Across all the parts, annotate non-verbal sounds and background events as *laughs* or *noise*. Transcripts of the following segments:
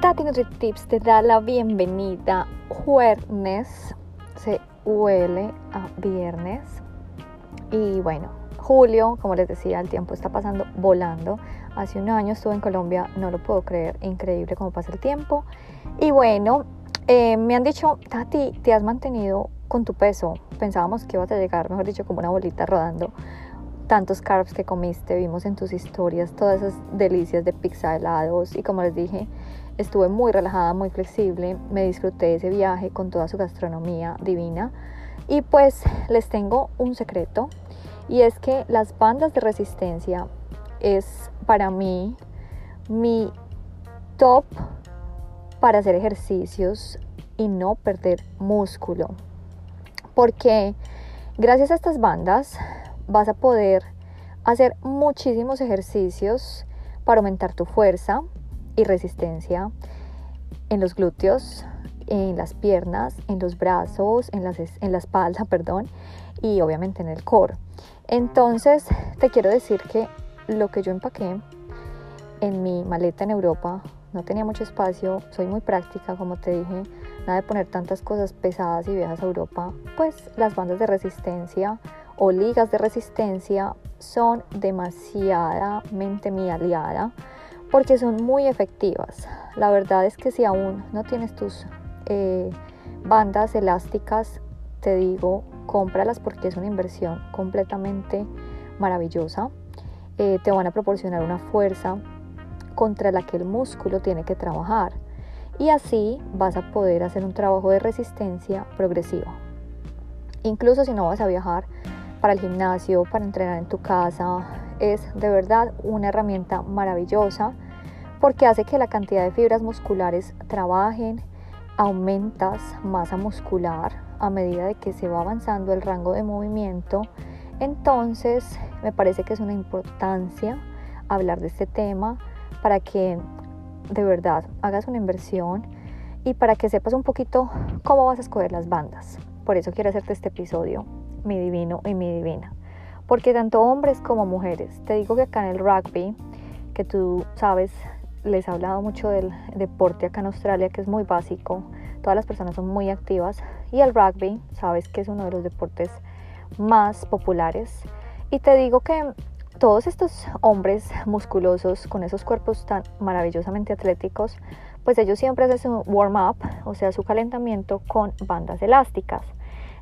Tati Tips te da la bienvenida jueves, se huele a viernes y bueno, julio, como les decía, el tiempo está pasando volando. Hace un año estuve en Colombia, no lo puedo creer, increíble cómo pasa el tiempo. Y bueno, eh, me han dicho, Tati, te has mantenido con tu peso. Pensábamos que ibas a llegar, mejor dicho, como una bolita rodando tantos carbs que comiste, vimos en tus historias todas esas delicias de pizza, helados y como les dije, estuve muy relajada, muy flexible, me disfruté ese viaje con toda su gastronomía divina. Y pues les tengo un secreto y es que las bandas de resistencia es para mí mi top para hacer ejercicios y no perder músculo. Porque gracias a estas bandas vas a poder hacer muchísimos ejercicios para aumentar tu fuerza y resistencia en los glúteos, en las piernas, en los brazos, en, en la espalda, *laughs* perdón, y obviamente en el core. Entonces, te quiero decir que lo que yo empaqué en mi maleta en Europa no tenía mucho espacio, soy muy práctica, como te dije, nada de poner tantas cosas pesadas y viejas a Europa, pues las bandas de resistencia o ligas de resistencia son demasiadamente mi aliada porque son muy efectivas. La verdad es que si aún no tienes tus eh, bandas elásticas, te digo, cómpralas porque es una inversión completamente maravillosa. Eh, te van a proporcionar una fuerza contra la que el músculo tiene que trabajar y así vas a poder hacer un trabajo de resistencia progresiva. Incluso si no vas a viajar, para el gimnasio, para entrenar en tu casa. Es de verdad una herramienta maravillosa porque hace que la cantidad de fibras musculares trabajen, aumentas masa muscular a medida de que se va avanzando el rango de movimiento. Entonces me parece que es una importancia hablar de este tema para que de verdad hagas una inversión y para que sepas un poquito cómo vas a escoger las bandas. Por eso quiero hacerte este episodio mi divino y mi divina. Porque tanto hombres como mujeres, te digo que acá en el rugby, que tú sabes, les he hablado mucho del deporte acá en Australia, que es muy básico, todas las personas son muy activas, y el rugby, sabes que es uno de los deportes más populares. Y te digo que todos estos hombres musculosos, con esos cuerpos tan maravillosamente atléticos, pues ellos siempre hacen su warm-up, o sea, su calentamiento con bandas elásticas.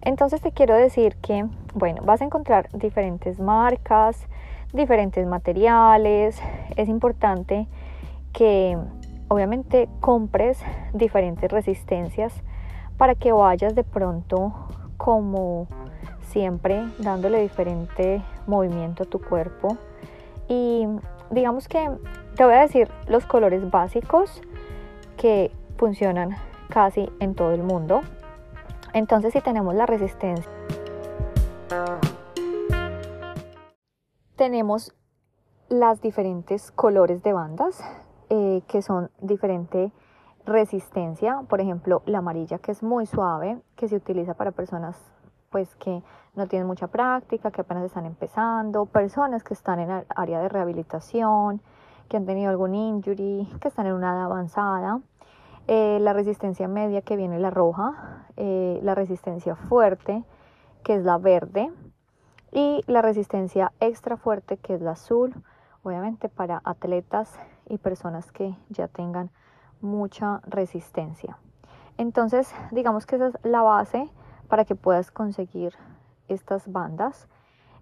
Entonces te quiero decir que, bueno, vas a encontrar diferentes marcas, diferentes materiales. Es importante que obviamente compres diferentes resistencias para que vayas de pronto como siempre dándole diferente movimiento a tu cuerpo. Y digamos que te voy a decir los colores básicos que funcionan casi en todo el mundo. Entonces si tenemos la resistencia, tenemos las diferentes colores de bandas eh, que son diferente resistencia, por ejemplo la amarilla que es muy suave, que se utiliza para personas pues que no tienen mucha práctica, que apenas están empezando, personas que están en área de rehabilitación, que han tenido algún injury, que están en una edad avanzada. Eh, la resistencia media que viene la roja, eh, la resistencia fuerte que es la verde y la resistencia extra fuerte que es la azul, obviamente para atletas y personas que ya tengan mucha resistencia. Entonces, digamos que esa es la base para que puedas conseguir estas bandas.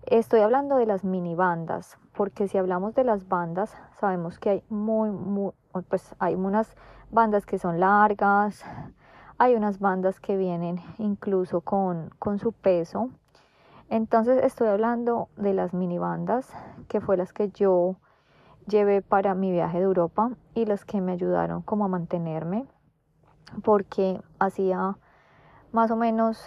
Estoy hablando de las mini bandas, porque si hablamos de las bandas, sabemos que hay muy, muy pues hay unas bandas que son largas, hay unas bandas que vienen incluso con, con su peso. Entonces estoy hablando de las mini bandas, que fue las que yo llevé para mi viaje de Europa y las que me ayudaron como a mantenerme, porque hacía más o menos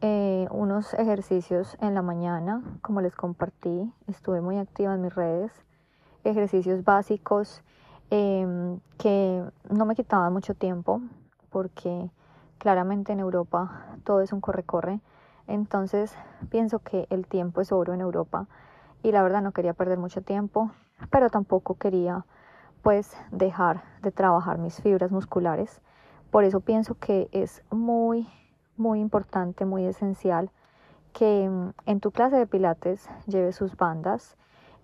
eh, unos ejercicios en la mañana, como les compartí, estuve muy activa en mis redes, ejercicios básicos Em, que no me quitaba mucho tiempo porque claramente en Europa todo es un corre-corre. Entonces pienso que el tiempo es oro en Europa y la verdad no quería perder mucho tiempo, pero tampoco quería pues dejar de trabajar mis fibras musculares. Por eso pienso que es muy, muy importante, muy esencial que mm, en tu clase de pilates lleves sus bandas,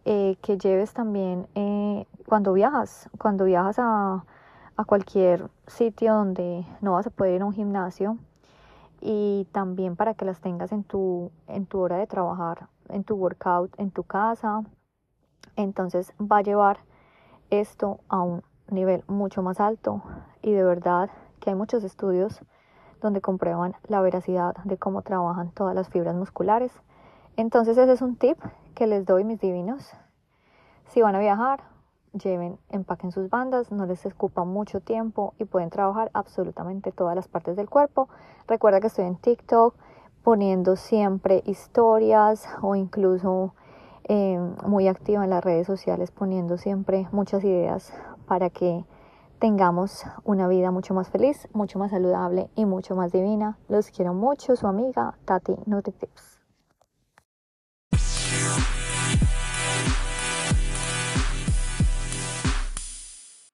eh, que lleves también eh, cuando viajas, cuando viajas a, a cualquier sitio donde no vas a poder ir a un gimnasio y también para que las tengas en tu, en tu hora de trabajar, en tu workout, en tu casa. Entonces va a llevar esto a un nivel mucho más alto y de verdad que hay muchos estudios donde comprueban la veracidad de cómo trabajan todas las fibras musculares. Entonces ese es un tip que les doy mis divinos. Si van a viajar, lleven, empaquen sus bandas, no les escupa mucho tiempo y pueden trabajar absolutamente todas las partes del cuerpo. Recuerda que estoy en TikTok poniendo siempre historias o incluso eh, muy activa en las redes sociales poniendo siempre muchas ideas para que tengamos una vida mucho más feliz, mucho más saludable y mucho más divina. Los quiero mucho, su amiga Tati NutriTips.